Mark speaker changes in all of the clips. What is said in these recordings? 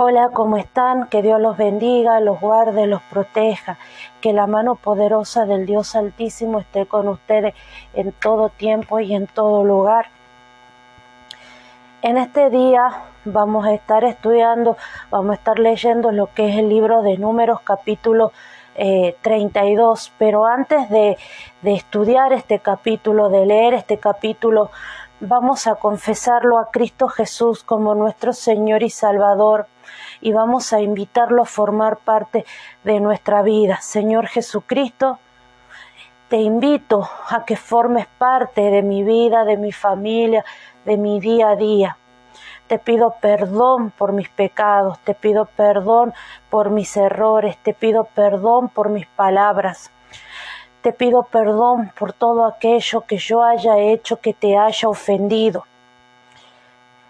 Speaker 1: Hola, ¿cómo están? Que Dios los bendiga, los guarde, los proteja. Que la mano poderosa del Dios Altísimo esté con ustedes en todo tiempo y en todo lugar. En este día vamos a estar estudiando, vamos a estar leyendo lo que es el libro de números capítulo 32, eh, pero antes de, de estudiar este capítulo, de leer este capítulo, vamos a confesarlo a Cristo Jesús como nuestro Señor y Salvador y vamos a invitarlo a formar parte de nuestra vida. Señor Jesucristo, te invito a que formes parte de mi vida, de mi familia, de mi día a día. Te pido perdón por mis pecados, te pido perdón por mis errores, te pido perdón por mis palabras. Te pido perdón por todo aquello que yo haya hecho que te haya ofendido.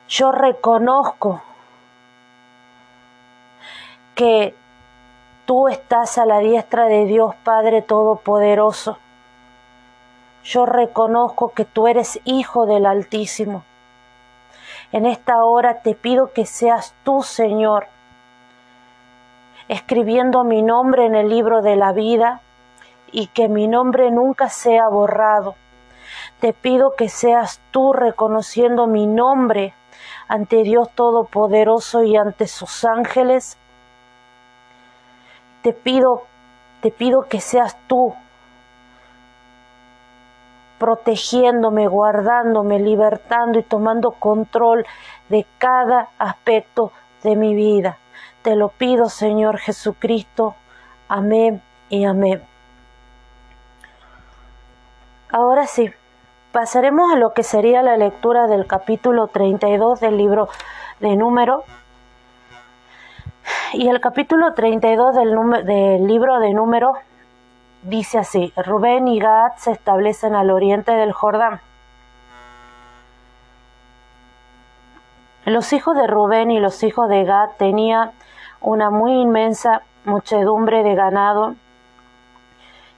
Speaker 1: Yo reconozco que tú estás a la diestra de Dios Padre Todopoderoso. Yo reconozco que tú eres hijo del Altísimo. En esta hora te pido que seas tú, Señor, escribiendo mi nombre en el libro de la vida y que mi nombre nunca sea borrado. Te pido que seas tú reconociendo mi nombre ante Dios Todopoderoso y ante sus ángeles te pido, te pido que seas tú protegiéndome, guardándome, libertando y tomando control de cada aspecto de mi vida. Te lo pido, Señor Jesucristo. Amén y amén. Ahora sí, pasaremos a lo que sería la lectura del capítulo 32 del libro de Número y el capítulo 32 del, del libro de Números dice así, Rubén y Gad se establecen al oriente del Jordán. Los hijos de Rubén y los hijos de Gad tenían una muy inmensa muchedumbre de ganado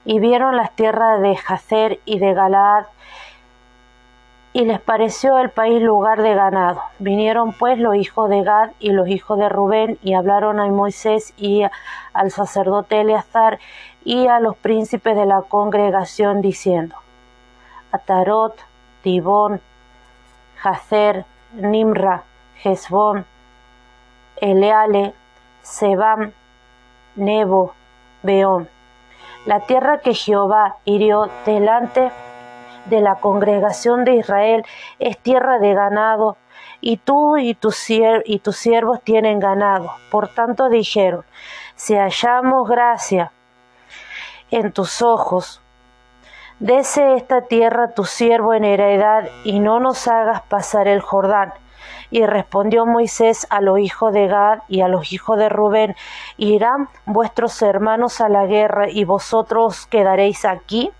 Speaker 1: y vieron las tierras de Jacer y de Galaad y les pareció el país lugar de ganado. Vinieron pues los hijos de Gad y los hijos de Rubén y hablaron a Moisés y al sacerdote Eleazar y a los príncipes de la congregación diciendo, Atarot, Tibón, Jacer, Nimra, Jezbón, Eleale, Sebam, Nebo, Beón. La tierra que Jehová hirió delante de la congregación de Israel es tierra de ganado, y tú y, tus y tus siervos tienen ganado. Por tanto dijeron, si hallamos gracia en tus ojos, dese esta tierra tu siervo en heredad y no nos hagas pasar el Jordán. Y respondió Moisés a los hijos de Gad y a los hijos de Rubén, ¿irán vuestros hermanos a la guerra y vosotros quedaréis aquí?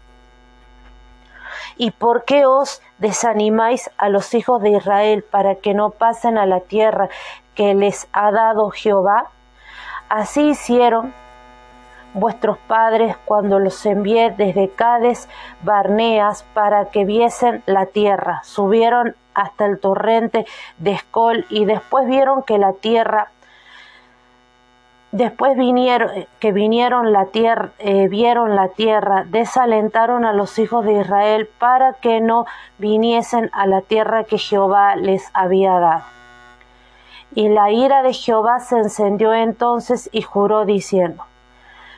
Speaker 1: ¿Y por qué os desanimáis a los hijos de Israel para que no pasen a la tierra que les ha dado Jehová? Así hicieron vuestros padres cuando los envié desde Cades Barneas para que viesen la tierra. Subieron hasta el torrente de Escol y después vieron que la tierra Después vinieron, que vinieron la tierra, eh, vieron la tierra, desalentaron a los hijos de Israel para que no viniesen a la tierra que Jehová les había dado. Y la ira de Jehová se encendió entonces y juró diciendo,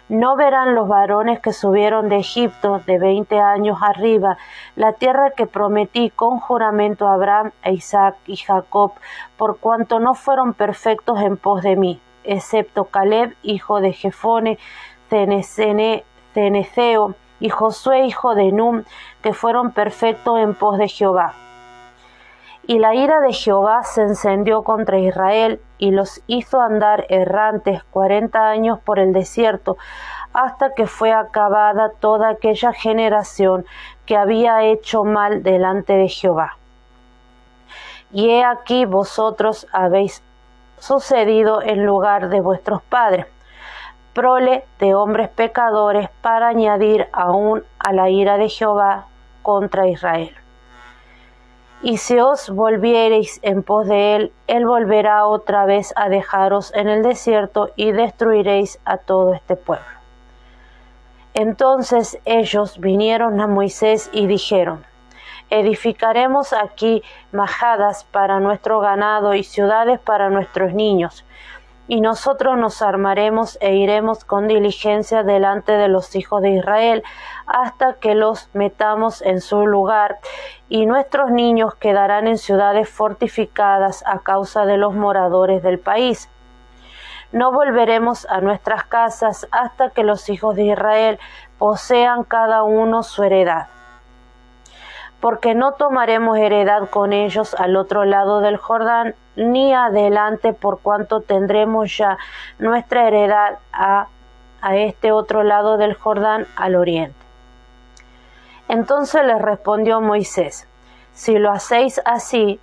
Speaker 1: no verán los varones que subieron de Egipto de veinte años arriba la tierra que prometí con juramento a Abraham, Isaac y Jacob, por cuanto no fueron perfectos en pos de mí excepto Caleb, hijo de Jefone, Ceneceo, y Josué, hijo de Num, que fueron perfectos en pos de Jehová. Y la ira de Jehová se encendió contra Israel y los hizo andar errantes cuarenta años por el desierto, hasta que fue acabada toda aquella generación que había hecho mal delante de Jehová. Y he aquí vosotros habéis sucedido en lugar de vuestros padres, prole de hombres pecadores para añadir aún a la ira de Jehová contra Israel. Y si os volviereis en pos de él, él volverá otra vez a dejaros en el desierto y destruiréis a todo este pueblo. Entonces ellos vinieron a Moisés y dijeron, edificaremos aquí majadas para nuestro ganado y ciudades para nuestros niños, y nosotros nos armaremos e iremos con diligencia delante de los hijos de Israel hasta que los metamos en su lugar, y nuestros niños quedarán en ciudades fortificadas a causa de los moradores del país. No volveremos a nuestras casas hasta que los hijos de Israel posean cada uno su heredad porque no tomaremos heredad con ellos al otro lado del Jordán, ni adelante por cuanto tendremos ya nuestra heredad a, a este otro lado del Jordán al oriente. Entonces les respondió Moisés, si lo hacéis así,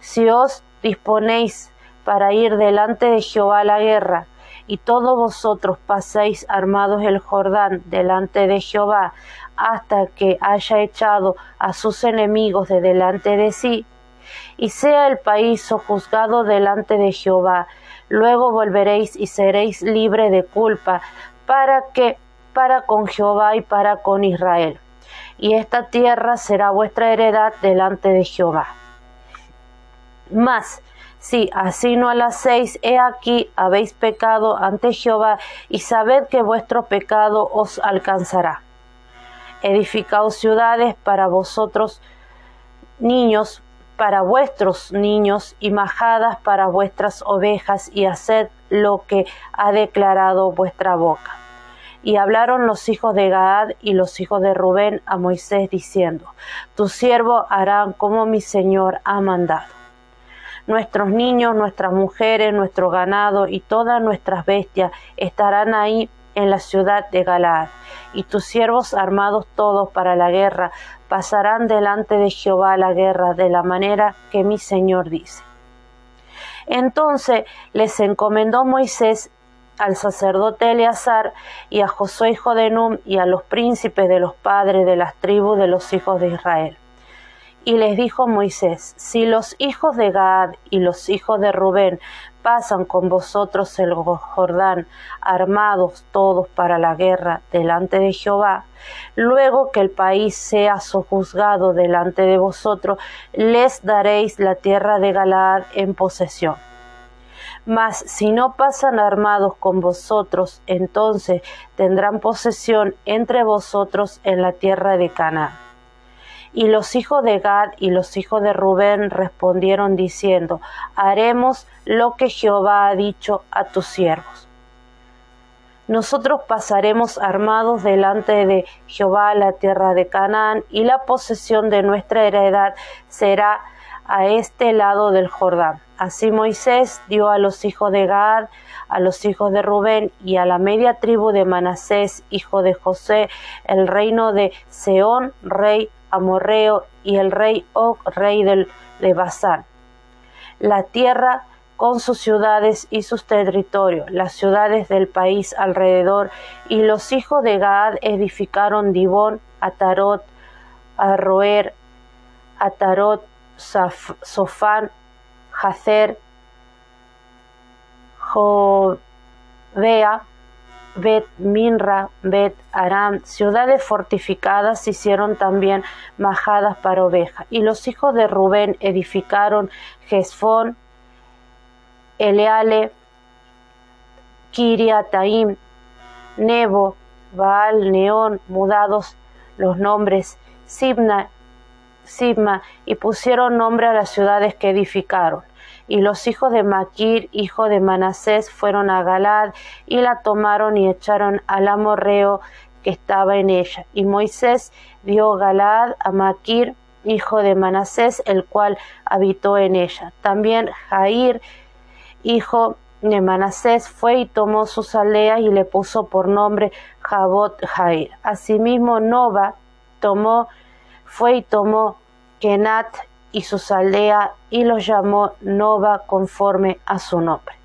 Speaker 1: si os disponéis para ir delante de Jehová a la guerra, y todos vosotros paséis armados el Jordán delante de Jehová, hasta que haya echado a sus enemigos de delante de sí, y sea el país sojuzgado delante de Jehová. Luego volveréis y seréis libre de culpa, para que para con Jehová y para con Israel. Y esta tierra será vuestra heredad delante de Jehová. Mas, si así no la hacéis, he aquí habéis pecado ante Jehová, y sabed que vuestro pecado os alcanzará edificaos ciudades para vosotros niños, para vuestros niños y majadas para vuestras ovejas y haced lo que ha declarado vuestra boca. Y hablaron los hijos de Gaad y los hijos de Rubén a Moisés diciendo, Tu siervo harán como mi Señor ha mandado. Nuestros niños, nuestras mujeres, nuestro ganado y todas nuestras bestias estarán ahí en la ciudad de Galaad, y tus siervos armados todos para la guerra pasarán delante de Jehová la guerra de la manera que mi Señor dice. Entonces les encomendó Moisés al sacerdote Eleazar y a Josué hijo de Num y a los príncipes de los padres de las tribus de los hijos de Israel. Y les dijo Moisés, si los hijos de Gad y los hijos de Rubén pasan con vosotros el Jordán, armados todos para la guerra delante de Jehová, luego que el país sea sojuzgado delante de vosotros, les daréis la tierra de Galaad en posesión. Mas si no pasan armados con vosotros, entonces tendrán posesión entre vosotros en la tierra de Canaán. Y los hijos de Gad y los hijos de Rubén respondieron diciendo, haremos lo que Jehová ha dicho a tus siervos. Nosotros pasaremos armados delante de Jehová a la tierra de Canaán, y la posesión de nuestra heredad será a este lado del Jordán. Así Moisés dio a los hijos de Gad, a los hijos de Rubén y a la media tribu de Manasés, hijo de José, el reino de Seón, rey amorreo, y el rey Og, rey del, de Basán. La tierra con sus ciudades y sus territorios, las ciudades del país alrededor, y los hijos de Gad edificaron Dibón, Atarot, Arroer, Atarot, Sofán, Jacer, Jovea, Bet Minra, Bet Aram, ciudades fortificadas hicieron también majadas para ovejas. Y los hijos de Rubén edificaron Gesfón, Eleale, Kiriataim, Nebo, Baal, Neón, mudados los nombres, Sibna, Sibma, y pusieron nombre a las ciudades que edificaron. Y los hijos de Maquir, hijo de Manasés, fueron a Galad y la tomaron y echaron al amorreo que estaba en ella. Y Moisés dio Galad a Maquir, hijo de Manasés, el cual habitó en ella. También Jair, hijo de Manasés, fue y tomó sus aldeas y le puso por nombre Jabot Jair. Asimismo, Nova tomó, fue y tomó Kenat y sus aldeas y los llamó Nova conforme a su nombre.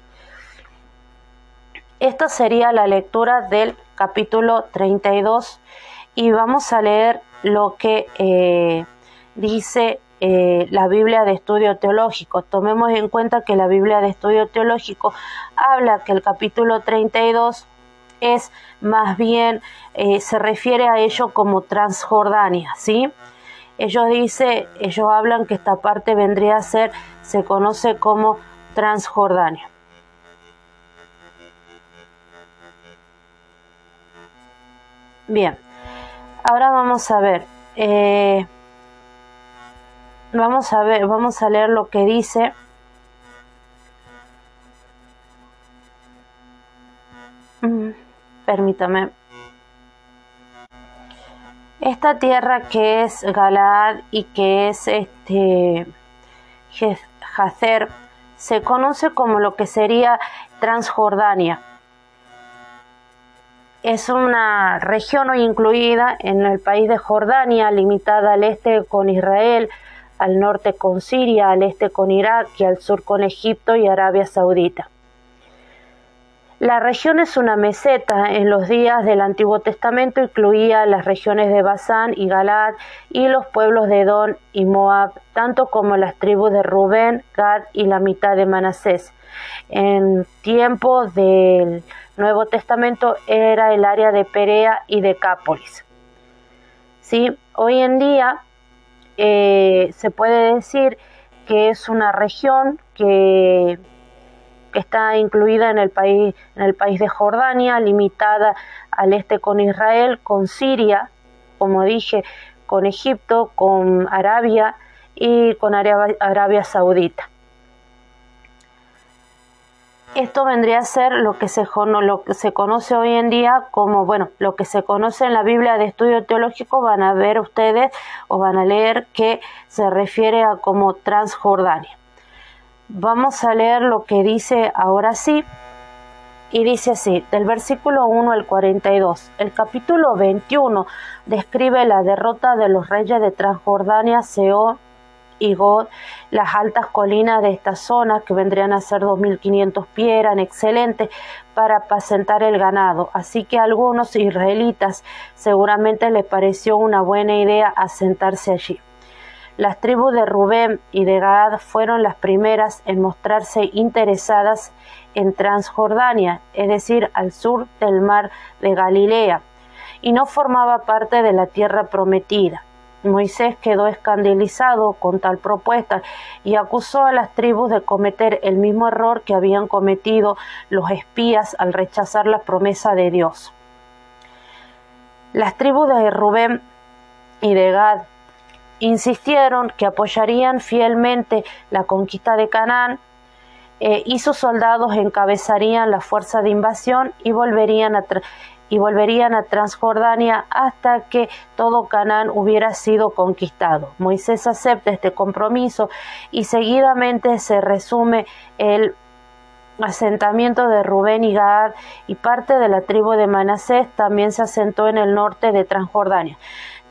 Speaker 1: Esta sería la lectura del capítulo 32 y vamos a leer lo que eh, dice eh, la Biblia de estudio teológico. Tomemos en cuenta que la Biblia de estudio teológico habla que el capítulo 32 es más bien, eh, se refiere a ello como Transjordania, ¿sí? Ellos dice, ellos hablan que esta parte vendría a ser, se conoce como Transjordania. Bien, ahora vamos a ver. Eh, vamos a ver, vamos a leer lo que dice. Mm, permítame. Esta tierra que es Galaad y que es este Jacer se conoce como lo que sería Transjordania. Es una región hoy incluida en el país de Jordania, limitada al este con Israel, al norte con Siria, al este con Irak y al sur con Egipto y Arabia Saudita. La región es una meseta. En los días del Antiguo Testamento incluía las regiones de Basán y Galad y los pueblos de Edom y Moab, tanto como las tribus de Rubén, Gad y la mitad de Manasés. En tiempo del Nuevo Testamento era el área de Perea y de Cápolis. ¿Sí? Hoy en día eh, se puede decir que es una región que que está incluida en el país, en el país de Jordania, limitada al este con Israel, con Siria, como dije, con Egipto, con Arabia y con Arabia, Saudita. Esto vendría a ser lo que, se, conoce hoy en día como, bueno, lo que se conoce en la Biblia de estudio teológico, van a ver ustedes o van a leer que se refiere a como Transjordania. Vamos a leer lo que dice ahora sí. Y dice así, del versículo 1 al 42. El capítulo 21 describe la derrota de los reyes de Transjordania, Seón y God. Las altas colinas de esta zona, que vendrían a ser 2.500 pies, eran excelentes para apacentar el ganado. Así que a algunos israelitas seguramente les pareció una buena idea asentarse allí. Las tribus de Rubén y de Gad fueron las primeras en mostrarse interesadas en Transjordania, es decir, al sur del mar de Galilea, y no formaba parte de la tierra prometida. Moisés quedó escandalizado con tal propuesta y acusó a las tribus de cometer el mismo error que habían cometido los espías al rechazar la promesa de Dios. Las tribus de Rubén y de Gad insistieron que apoyarían fielmente la conquista de Canaán eh, y sus soldados encabezarían la fuerza de invasión y volverían a, y volverían a Transjordania hasta que todo Canaán hubiera sido conquistado. Moisés acepta este compromiso y seguidamente se resume el asentamiento de Rubén y Gad y parte de la tribu de Manasés también se asentó en el norte de Transjordania.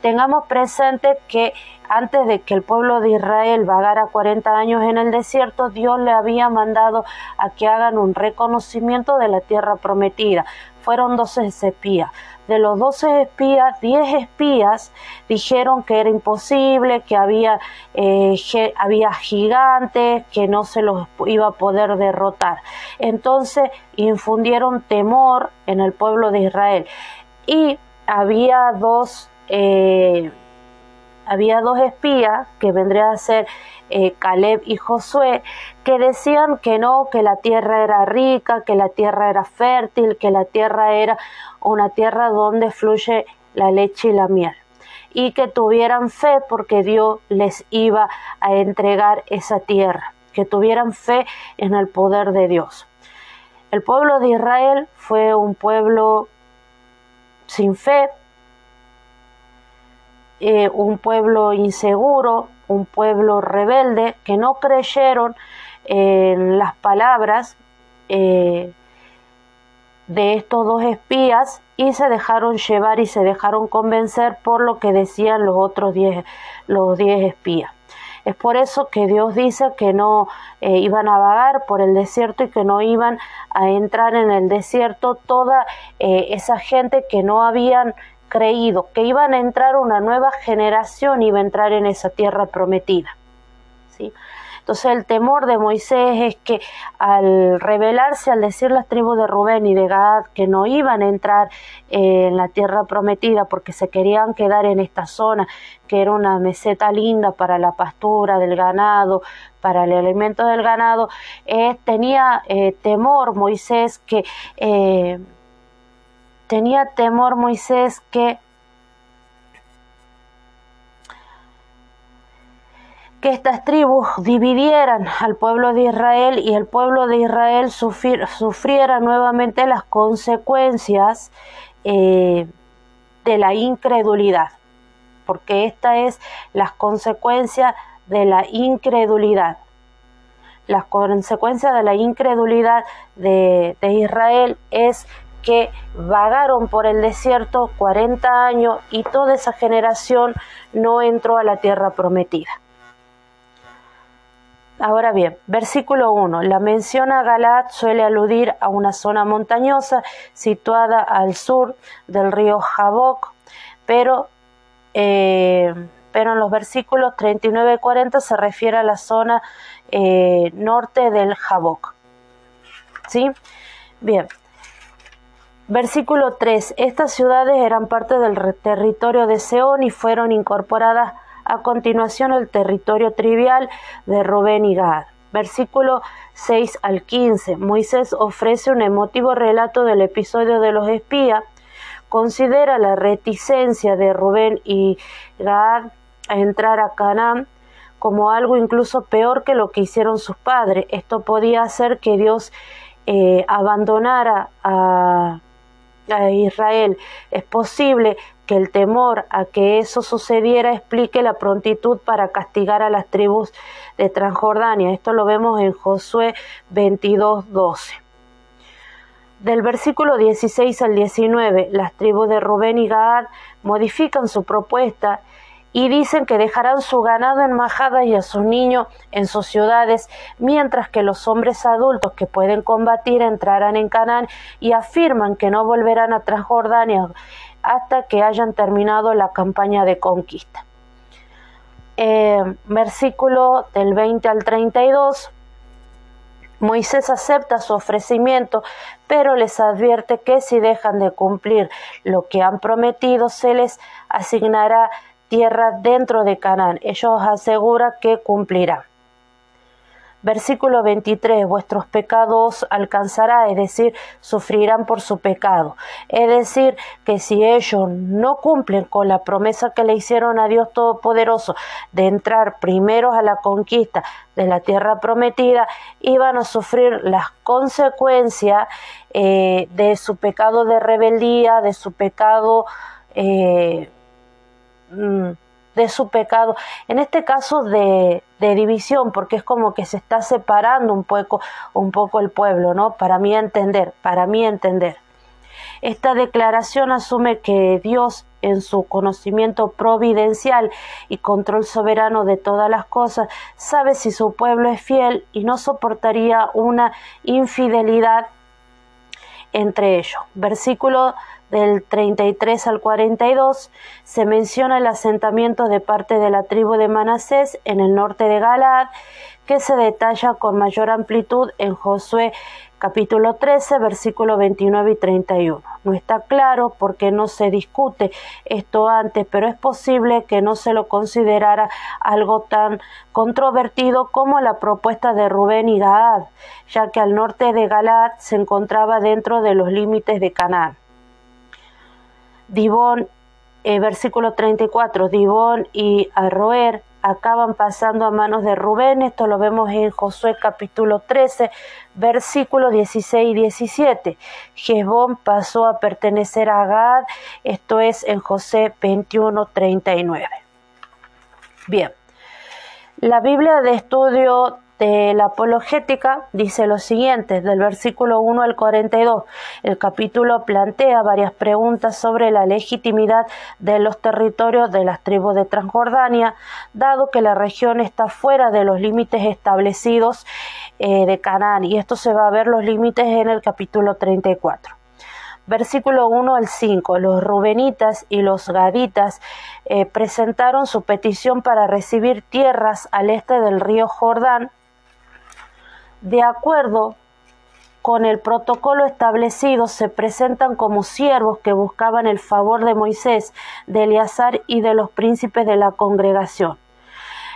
Speaker 1: Tengamos presente que antes de que el pueblo de Israel vagara 40 años en el desierto, Dios le había mandado a que hagan un reconocimiento de la tierra prometida. Fueron 12 espías. De los 12 espías, 10 espías dijeron que era imposible, que había, eh, había gigantes, que no se los iba a poder derrotar. Entonces infundieron temor en el pueblo de Israel. Y había dos eh, había dos espías que vendrían a ser eh, Caleb y Josué que decían que no, que la tierra era rica, que la tierra era fértil, que la tierra era una tierra donde fluye la leche y la miel y que tuvieran fe porque Dios les iba a entregar esa tierra, que tuvieran fe en el poder de Dios. El pueblo de Israel fue un pueblo sin fe, eh, un pueblo inseguro, un pueblo rebelde, que no creyeron en las palabras eh, de estos dos espías y se dejaron llevar y se dejaron convencer por lo que decían los otros diez, los diez espías. Es por eso que Dios dice que no eh, iban a vagar por el desierto y que no iban a entrar en el desierto toda esa gente que no habían creído que iban a entrar una nueva generación, iba a entrar en esa tierra prometida. ¿sí? Entonces el temor de Moisés es que al rebelarse, al decir las tribus de Rubén y de Gad que no iban a entrar en la tierra prometida porque se querían quedar en esta zona, que era una meseta linda para la pastura del ganado, para el alimento del ganado, eh, tenía eh, temor Moisés que eh, tenía temor Moisés que que estas tribus dividieran al pueblo de Israel y el pueblo de Israel sufriera nuevamente las consecuencias eh, de la incredulidad, porque esta es las consecuencias de la incredulidad. Las consecuencias de la incredulidad de, de Israel es que vagaron por el desierto 40 años y toda esa generación no entró a la tierra prometida. Ahora bien, versículo 1. La mención a Galat suele aludir a una zona montañosa situada al sur del río Jaboc, pero, eh, pero en los versículos 39 y 40 se refiere a la zona eh, norte del Jaboc. ¿Sí? Bien. Versículo 3. Estas ciudades eran parte del territorio de Seón y fueron incorporadas a continuación el territorio trivial de Rubén y Gad. Versículo 6 al 15. Moisés ofrece un emotivo relato del episodio de los espías. Considera la reticencia de Rubén y Gad a entrar a Canaán como algo incluso peor que lo que hicieron sus padres. Esto podía hacer que Dios eh, abandonara a, a Israel. Es posible que el temor a que eso sucediera explique la prontitud para castigar a las tribus de Transjordania. Esto lo vemos en Josué 22:12. Del versículo 16 al 19, las tribus de Rubén y Gad modifican su propuesta y dicen que dejarán su ganado en majadas y a sus niños en sus ciudades, mientras que los hombres adultos que pueden combatir entrarán en Canaán y afirman que no volverán a Transjordania hasta que hayan terminado la campaña de conquista. Eh, versículo del 20 al 32. Moisés acepta su ofrecimiento, pero les advierte que si dejan de cumplir lo que han prometido, se les asignará tierra dentro de Canaán. Ellos aseguran que cumplirán. Versículo 23, vuestros pecados alcanzará, es decir, sufrirán por su pecado. Es decir, que si ellos no cumplen con la promesa que le hicieron a Dios Todopoderoso de entrar primero a la conquista de la tierra prometida, iban a sufrir las consecuencias eh, de su pecado de rebeldía, de su pecado eh, de su pecado, en este caso de, de, división, porque es como que se está separando un poco, un poco el pueblo, ¿no? Para mí entender, para mí entender. Esta declaración asume que Dios, en su conocimiento providencial y control soberano de todas las cosas, sabe si su pueblo es fiel y no soportaría una infidelidad entre ellos. Versículo del 33 al 42 se menciona el asentamiento de parte de la tribu de Manasés en el norte de Galaad, que se detalla con mayor amplitud en Josué capítulo 13, versículo 29 y 31. No está claro porque no se discute esto antes, pero es posible que no se lo considerara algo tan controvertido como la propuesta de Rubén y Gaad, ya que al norte de Galaad se encontraba dentro de los límites de Canaán. Dibón, eh, versículo 34, Dibón y Arroer acaban pasando a manos de Rubén, esto lo vemos en Josué capítulo 13, versículo 16 y 17. Jezbón pasó a pertenecer a Gad, esto es en José 21, 39. Bien, la Biblia de estudio de la apologética dice lo siguiente, del versículo 1 al 42. El capítulo plantea varias preguntas sobre la legitimidad de los territorios de las tribus de Transjordania, dado que la región está fuera de los límites establecidos eh, de Canaán, y esto se va a ver los límites en el capítulo 34. Versículo 1 al 5. Los rubenitas y los gaditas eh, presentaron su petición para recibir tierras al este del río Jordán, de acuerdo con el protocolo establecido, se presentan como siervos que buscaban el favor de Moisés, de Eleazar y de los príncipes de la congregación.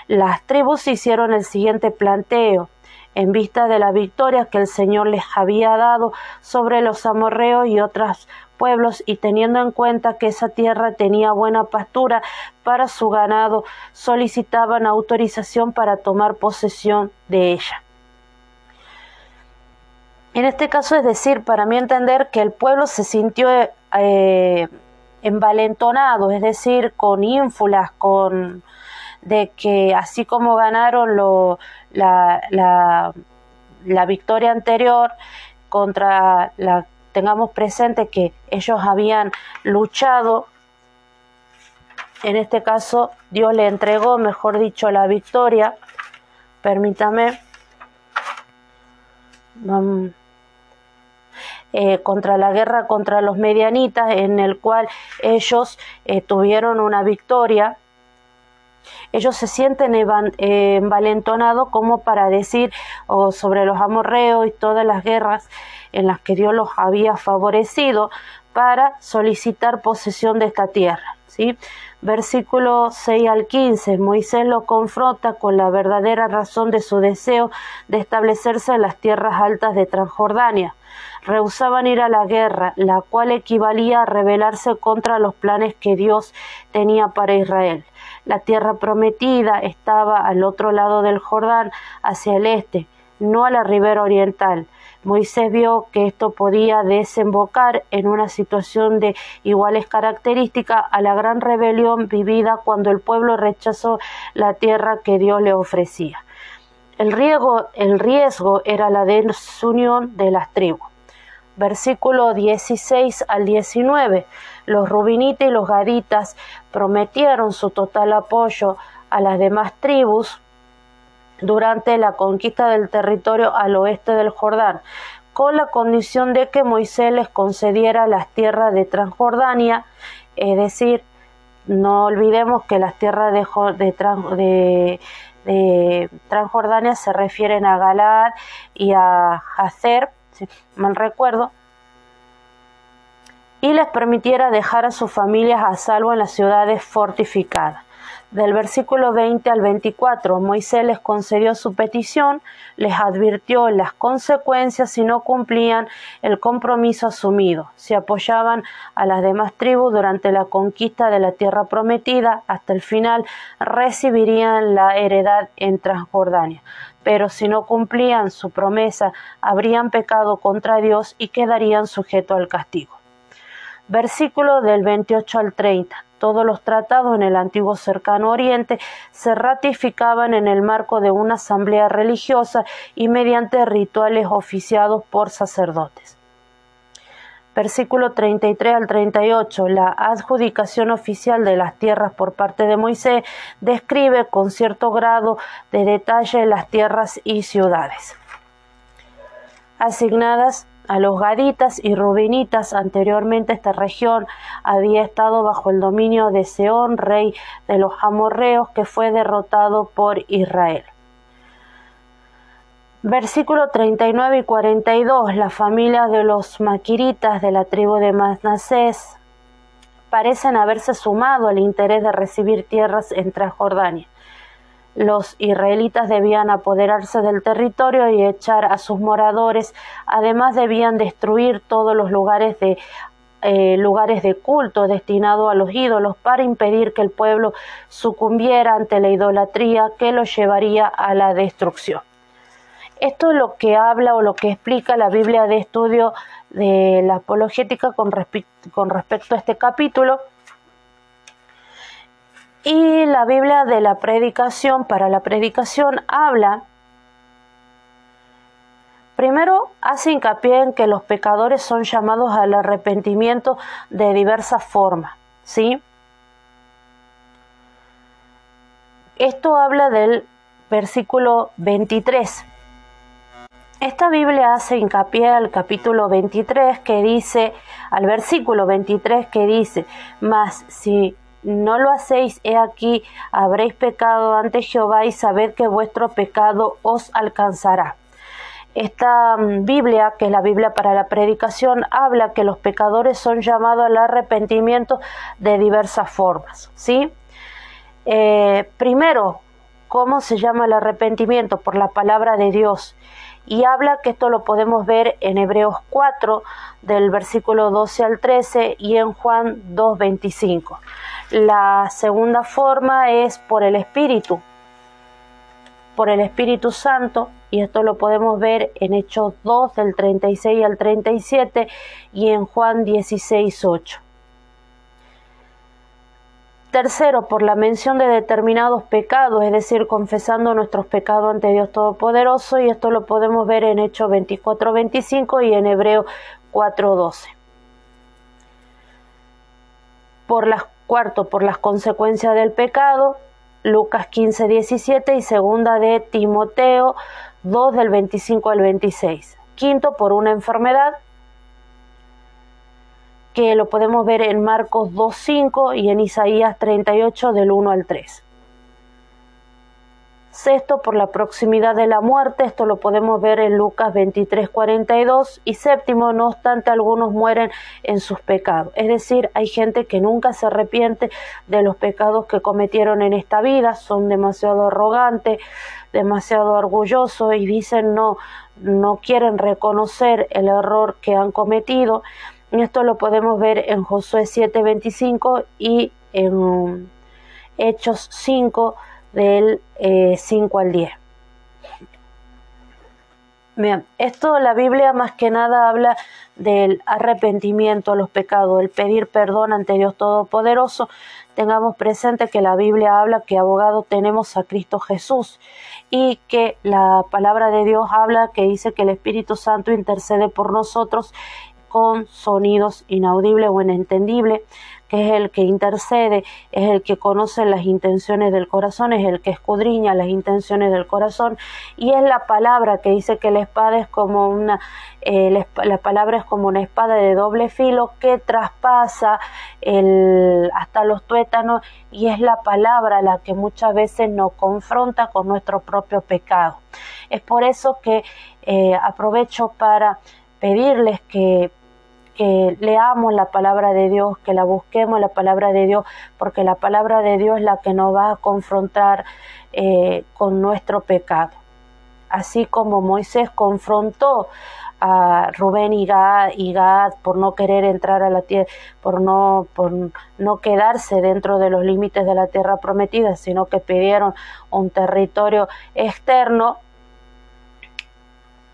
Speaker 1: Las tribus hicieron el siguiente planteo en vista de la victoria que el Señor les había dado sobre los amorreos y otros pueblos y teniendo en cuenta que esa tierra tenía buena pastura para su ganado, solicitaban autorización para tomar posesión de ella. En este caso es decir, para mí entender que el pueblo se sintió eh, envalentonado, es decir, con ínfulas, con de que así como ganaron la, la, la victoria anterior contra la tengamos presente que ellos habían luchado en este caso Dios le entregó mejor dicho la victoria. Permítame eh, contra la guerra contra los medianitas en el cual ellos eh, tuvieron una victoria ellos se sienten envalentonados como para decir sobre los amorreos y todas las guerras en las que Dios los había favorecido para solicitar posesión de esta tierra. ¿sí? Versículo 6 al 15, Moisés lo confronta con la verdadera razón de su deseo de establecerse en las tierras altas de Transjordania. Rehusaban ir a la guerra, la cual equivalía a rebelarse contra los planes que Dios tenía para Israel. La tierra prometida estaba al otro lado del Jordán, hacia el este, no a la ribera oriental. Moisés vio que esto podía desembocar en una situación de iguales características a la gran rebelión vivida cuando el pueblo rechazó la tierra que Dios le ofrecía. El riesgo, era la desunión de las tribus versículo 16 al 19. Los rubinitas y los gaditas prometieron su total apoyo a las demás tribus durante la conquista del territorio al oeste del Jordán, con la condición de que Moisés les concediera las tierras de Transjordania, es decir, no olvidemos que las tierras de, de, Transjordania se refieren a Galaad y a Hazer, mal recuerdo, y les permitiera dejar a sus familias a salvo en las ciudades fortificadas. Del versículo 20 al 24, Moisés les concedió su petición, les advirtió las consecuencias si no cumplían el compromiso asumido, si apoyaban a las demás tribus durante la conquista de la tierra prometida, hasta el final recibirían la heredad en Transjordania pero si no cumplían su promesa, habrían pecado contra Dios y quedarían sujetos al castigo. Versículo del 28 al 30. Todos los tratados en el antiguo cercano oriente se ratificaban en el marco de una asamblea religiosa y mediante rituales oficiados por sacerdotes. Versículo 33 al 38, la adjudicación oficial de las tierras por parte de Moisés describe con cierto grado de detalle las tierras y ciudades asignadas a los gaditas y rubinitas. Anteriormente esta región había estado bajo el dominio de Seón, rey de los amorreos, que fue derrotado por Israel. Versículo 39 y 42. La familia de los maquiritas de la tribu de Manasés parecen haberse sumado al interés de recibir tierras en Transjordania. Los israelitas debían apoderarse del territorio y echar a sus moradores. Además debían destruir todos los lugares de eh, lugares de culto destinados a los ídolos para impedir que el pueblo sucumbiera ante la idolatría que lo llevaría a la destrucción. Esto es lo que habla o lo que explica la Biblia de estudio de la apologética con respecto a este capítulo. Y la Biblia de la predicación para la predicación habla, primero hace hincapié en que los pecadores son llamados al arrepentimiento de diversas formas, ¿sí? Esto habla del versículo 23 esta Biblia hace hincapié al capítulo 23 que dice, al versículo 23 que dice, mas si no lo hacéis, he aquí, habréis pecado ante Jehová y sabed que vuestro pecado os alcanzará. Esta mm, Biblia, que es la Biblia para la predicación, habla que los pecadores son llamados al arrepentimiento de diversas formas. ¿sí? Eh, primero, ¿cómo se llama el arrepentimiento? Por la palabra de Dios. Y habla que esto lo podemos ver en Hebreos 4, del versículo 12 al 13, y en Juan 2, 25. La segunda forma es por el Espíritu, por el Espíritu Santo, y esto lo podemos ver en Hechos 2 del 36 al 37 y en Juan 16, 8. Tercero, por la mención de determinados pecados, es decir, confesando nuestros pecados ante Dios Todopoderoso, y esto lo podemos ver en Hechos 24, 25 y en Hebreo 4, 12. Por las, cuarto, por las consecuencias del pecado, Lucas 15, 17 y segunda de Timoteo 2 del 25 al 26. Quinto, por una enfermedad, que lo podemos ver en Marcos 2.5 y en Isaías 38 del 1 al 3. Sexto, por la proximidad de la muerte, esto lo podemos ver en Lucas 23.42. Y séptimo, no obstante, algunos mueren en sus pecados. Es decir, hay gente que nunca se arrepiente de los pecados que cometieron en esta vida, son demasiado arrogantes, demasiado orgullosos y dicen no, no quieren reconocer el error que han cometido esto lo podemos ver en Josué 7:25 y en Hechos 5 del 5 eh, al 10. Bien, esto la Biblia más que nada habla del arrepentimiento a los pecados, el pedir perdón ante Dios Todopoderoso. Tengamos presente que la Biblia habla que abogado tenemos a Cristo Jesús y que la palabra de Dios habla que dice que el Espíritu Santo intercede por nosotros con sonidos inaudibles o inentendibles, es el que intercede, es el que conoce las intenciones del corazón, es el que escudriña las intenciones del corazón, y es la palabra que dice que la espada es como una, eh, la, palabra es como una espada de doble filo que traspasa el, hasta los tuétanos, y es la palabra la que muchas veces nos confronta con nuestro propio pecado. Es por eso que eh, aprovecho para pedirles que que leamos la palabra de Dios, que la busquemos la palabra de Dios, porque la palabra de Dios es la que nos va a confrontar eh, con nuestro pecado. Así como Moisés confrontó a Rubén y Gad, y Gad, por no querer entrar a la tierra, por no, por no quedarse dentro de los límites de la tierra prometida, sino que pidieron un territorio externo,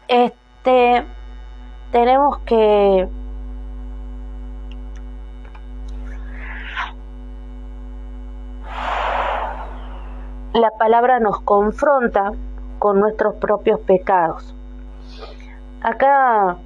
Speaker 1: este, tenemos que la palabra nos confronta con nuestros propios pecados. Acá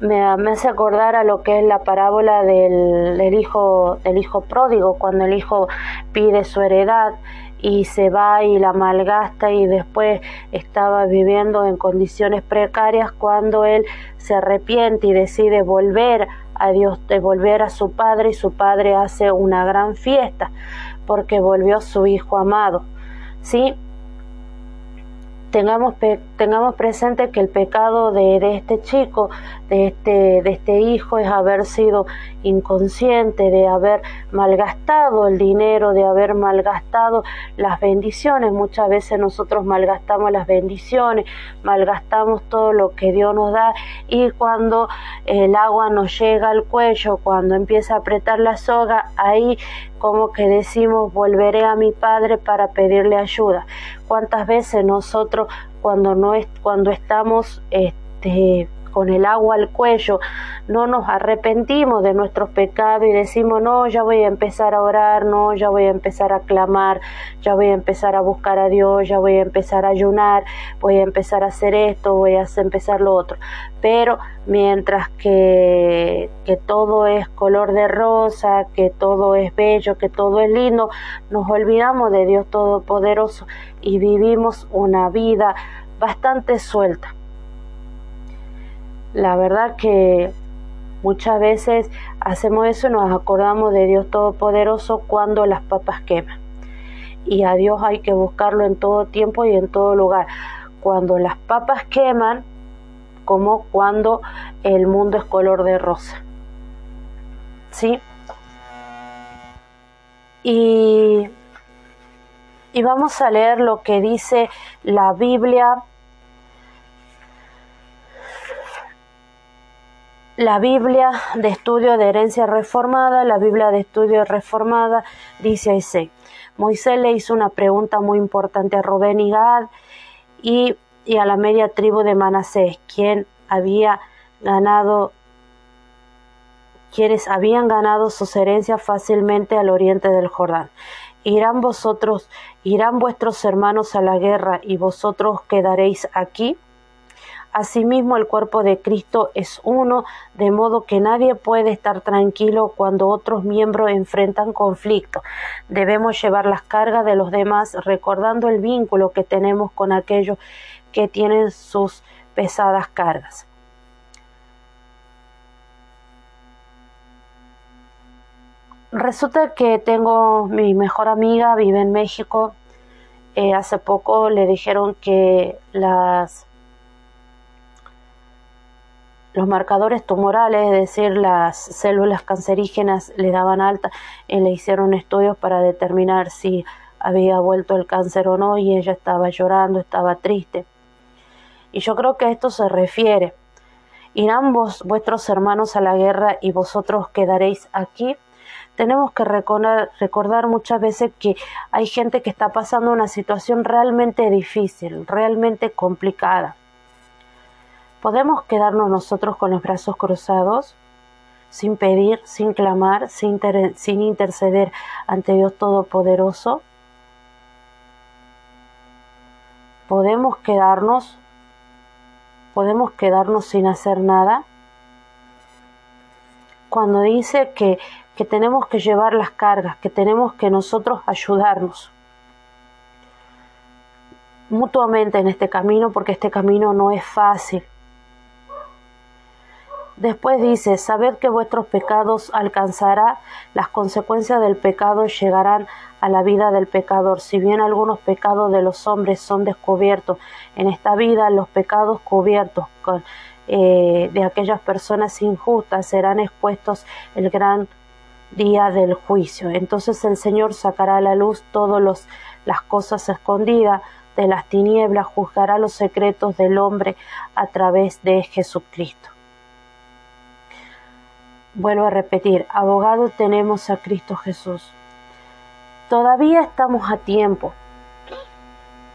Speaker 1: me, hace acordar a lo que es la parábola del, hijo, del hijo pródigo, cuando el hijo pide su heredad y se va y la malgasta y después estaba viviendo en condiciones precarias cuando él se arrepiente y decide volver a Dios, de volver a su padre y su padre hace una gran fiesta porque volvió su Hijo amado. ¿Sí? tengamos, tengamos presente que el pecado de, este chico, de este, de este hijo, es haber sido inconsciente, de haber malgastado el dinero, de haber malgastado las bendiciones. Muchas veces nosotros malgastamos las bendiciones, malgastamos todo lo que Dios nos da y cuando el agua nos llega al cuello, cuando empieza a apretar la soga, ahí como que decimos volveré a mi padre para pedirle ayuda. ¿Cuántas veces nosotros cuando no es, cuando estamos este con el agua al cuello, no nos arrepentimos de nuestros pecados y decimos, no, ya voy a empezar a orar, no, ya voy a empezar a clamar, ya voy a empezar a buscar a Dios, ya voy a empezar a ayunar, voy a empezar a hacer esto, voy a empezar lo otro. Pero mientras que, que todo es color de rosa, que todo es bello, que todo es lindo, nos olvidamos de Dios Todopoderoso y vivimos una vida bastante suelta. La verdad que muchas veces hacemos eso y nos acordamos de Dios Todopoderoso cuando las papas queman. Y a Dios hay que buscarlo en todo tiempo y en todo lugar. Cuando las papas queman, como cuando el mundo es color de rosa. ¿Sí? Y, y vamos a leer lo que dice la Biblia la Biblia de Estudio de Herencia Reformada, la Biblia de Estudio Reformada dice así. Moisés le hizo una pregunta muy importante a Rubén y Gad y, y a la media tribu de Manasés, quien había ganado quienes habían ganado sus herencias fácilmente al oriente del Jordán. ¿Irán vosotros, irán vuestros hermanos a la guerra y vosotros quedaréis aquí? Asimismo, el cuerpo de Cristo es uno, de modo que nadie puede estar tranquilo cuando otros miembros enfrentan conflicto. Debemos llevar las cargas de los demás, recordando el vínculo que tenemos con aquellos que tienen sus pesadas cargas. Resulta que tengo mi mejor amiga, vive en México. Eh, hace poco le dijeron que las los marcadores tumorales, es decir, las células cancerígenas le daban alta y le hicieron estudios para determinar si había vuelto el cáncer o no y ella estaba llorando, estaba triste. Y yo creo que esto se refiere. ¿Irán vos, vuestros hermanos a la guerra y vosotros quedaréis aquí? Tenemos que recordar, recordar muchas veces que hay gente que está pasando una situación realmente difícil, realmente complicada ¿Podemos quedarnos nosotros con los brazos cruzados, sin pedir, sin clamar, sin, interceder ante Dios Todopoderoso? ¿Podemos quedarnos? ¿Podemos quedarnos sin hacer nada? Cuando dice que, que tenemos que llevar las cargas, que tenemos que nosotros ayudarnos mutuamente en este camino, porque este camino no es fácil. Después dice, sabed que vuestros pecados alcanzará, las consecuencias del pecado llegarán a la vida del pecador. Si bien algunos pecados de los hombres son descubiertos en esta vida, los pecados cubiertos eh, de aquellas personas injustas serán expuestos el gran día del juicio. Entonces el Señor sacará a la luz todas las cosas escondidas de las tinieblas, juzgará los secretos del hombre a través de Jesucristo. Vuelvo a repetir, abogado tenemos a Cristo Jesús. Todavía estamos a tiempo.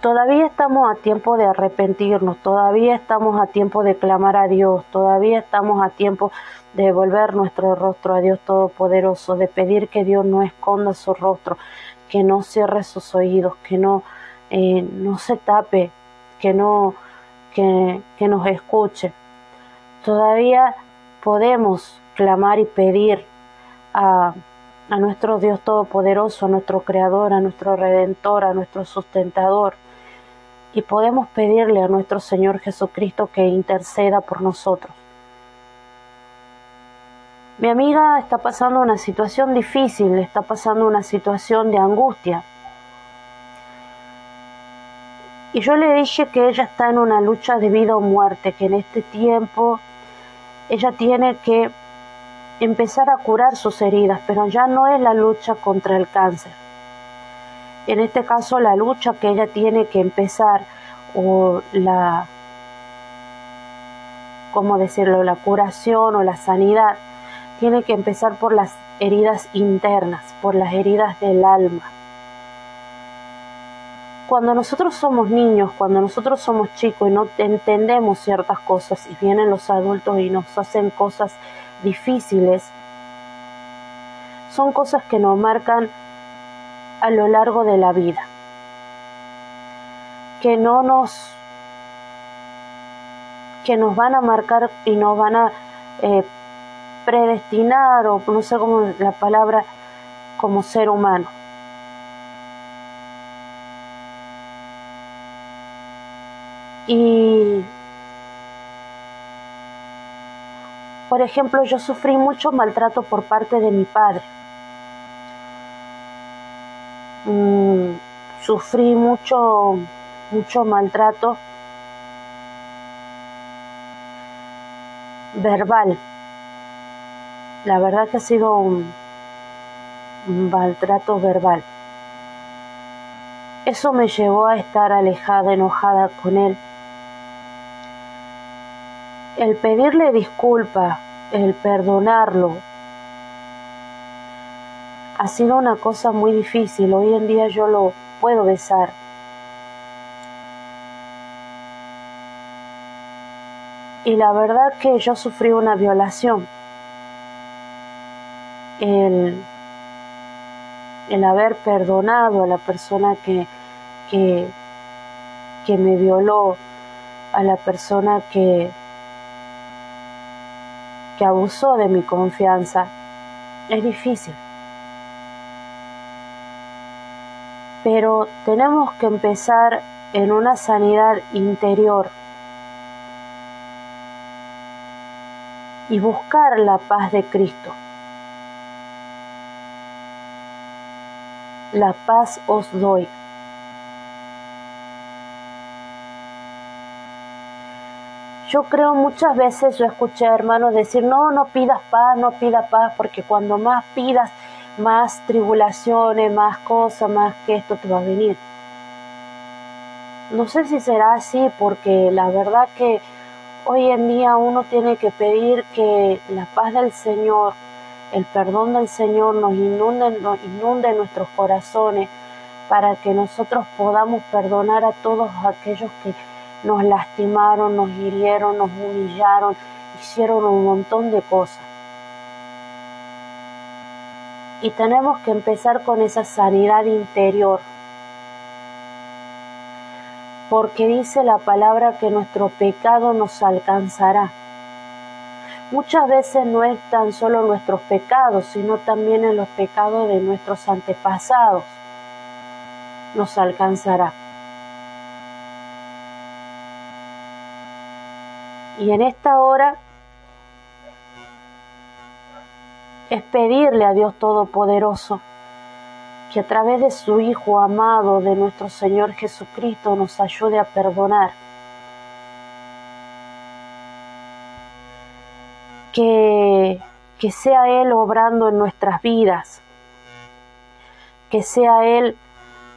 Speaker 1: Todavía estamos a tiempo de arrepentirnos, todavía estamos a tiempo de clamar a Dios, todavía estamos a tiempo de volver nuestro rostro a Dios Todopoderoso, de pedir que Dios no esconda su rostro, que no cierre sus oídos, que no, eh, no se tape, que no, que, que nos escuche. Todavía podemos clamar y pedir a, nuestro Dios Todopoderoso, a nuestro Creador, a nuestro Redentor, a nuestro Sustentador. Y podemos pedirle a nuestro Señor Jesucristo que interceda por nosotros. Mi amiga está pasando una situación difícil, está pasando una situación de angustia. Y yo le dije que ella está en una lucha de vida o muerte, que en este tiempo ella tiene que empezar a curar sus heridas, pero ya no es la lucha contra el cáncer. En este caso, la lucha que ella tiene que empezar, o la, ¿cómo decirlo?, la curación o la sanidad, tiene que empezar por las heridas internas, por las heridas del alma. Cuando nosotros somos niños, cuando nosotros somos chicos y no entendemos ciertas cosas y vienen los adultos y nos hacen cosas difíciles, son cosas que nos marcan a lo largo de la vida, que no nos que nos van a marcar y nos van a eh, predestinar o no sé cómo la palabra como ser humano. Y, por ejemplo, yo sufrí mucho maltrato por parte de mi padre. Mm, sufrí mucho, mucho maltrato verbal. La verdad que ha sido un, maltrato verbal. Eso me llevó a estar alejada, enojada con él. El pedirle disculpa, el perdonarlo, ha sido una cosa muy difícil. Hoy en día yo lo puedo besar. Y la verdad que yo sufrí una violación. El, el haber perdonado a la persona que, que, que me violó, a la persona que, que abusó de mi confianza, es difícil. pero tenemos que empezar en una sanidad interior y buscar la paz de Cristo. La paz os doy. Yo creo muchas veces, yo escuché a hermanos decir, no, no pidas paz, no pidas paz, porque cuando más pidas, más tribulaciones, más cosas, más que esto te va a venir. No sé si será así porque la verdad que hoy en día uno tiene que pedir que la paz del Señor, el perdón del Señor nos inunde, nos inunde nuestros corazones para que nosotros podamos perdonar a todos aquellos que nos lastimaron, nos hirieron, nos humillaron, hicieron un montón de cosas. Y tenemos que empezar con esa sanidad interior. Porque dice la palabra que nuestro pecado nos alcanzará. Muchas veces no es tan solo nuestros pecados, sino también en los pecados de nuestros antepasados. Nos alcanzará. Y en esta hora es pedirle a Dios Todopoderoso que a través de su Hijo amado, de nuestro Señor Jesucristo, nos ayude a perdonar. Que, que sea Él obrando en nuestras vidas. Que sea Él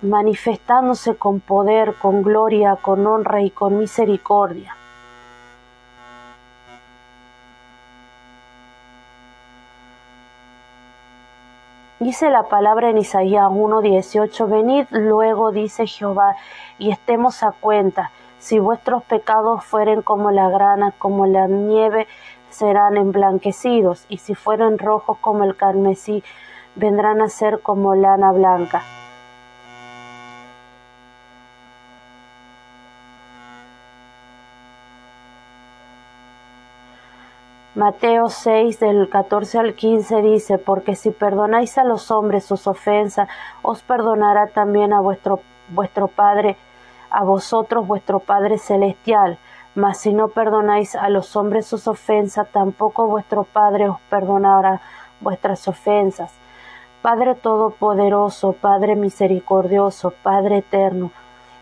Speaker 1: manifestándose con poder, con gloria, con honra y con misericordia. Dice la palabra en Isaías 1:18, venid luego, dice Jehová, y estemos a cuenta. Si vuestros pecados fueren como la grana, como la nieve, serán emblanquecidos, y si fueren rojos como el carmesí, vendrán a ser como lana blanca. Mateo 6 del 14 al 15 dice, porque si perdonáis a los hombres sus ofensas, os perdonará también a vuestro, vuestro Padre, a vosotros vuestro Padre celestial. Mas si no perdonáis a los hombres sus ofensas, tampoco vuestro Padre os perdonará vuestras ofensas. Padre Todopoderoso, Padre Misericordioso, Padre Eterno,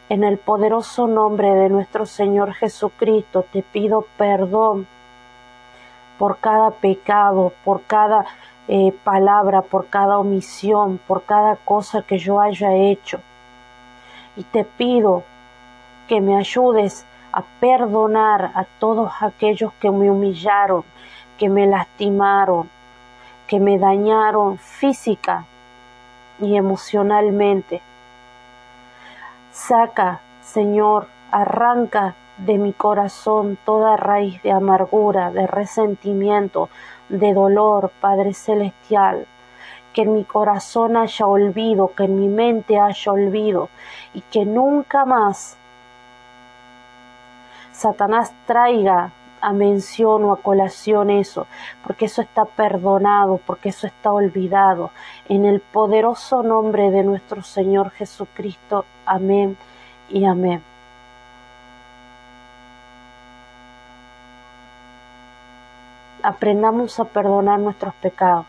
Speaker 1: en el poderoso nombre de nuestro Señor Jesucristo te pido perdón por cada pecado, por cada eh, palabra, por cada omisión, por cada cosa que yo haya hecho. Y te pido que me ayudes a perdonar a todos aquellos que me humillaron, que me lastimaron, que me dañaron física y emocionalmente. Saca, Señor, arranca de mi corazón toda raíz de amargura, de resentimiento, de dolor, Padre Celestial. Que en mi corazón haya olvido, que en mi mente haya olvido y que nunca más Satanás traiga a mención o a colación eso, porque eso está perdonado, porque eso está olvidado. En el poderoso nombre de nuestro Señor Jesucristo. Amén y amén. Aprendamos a perdonar nuestros pecados.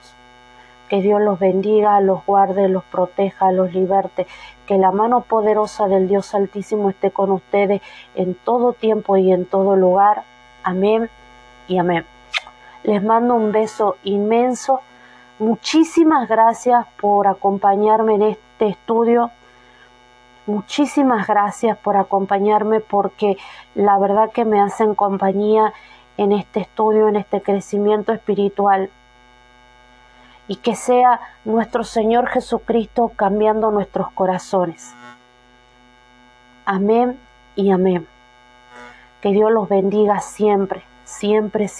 Speaker 1: Que Dios los bendiga, los guarde, los proteja, los liberte. Que la mano poderosa del Dios Altísimo esté con ustedes en todo tiempo y en todo lugar. Amén y amén. Les mando un beso inmenso. Muchísimas gracias por acompañarme en este estudio. Muchísimas gracias por acompañarme porque la verdad que me hacen compañía en este estudio, en este crecimiento espiritual. Y que sea nuestro Señor Jesucristo cambiando nuestros corazones. Amén y amén. Que Dios los bendiga siempre, siempre, siempre.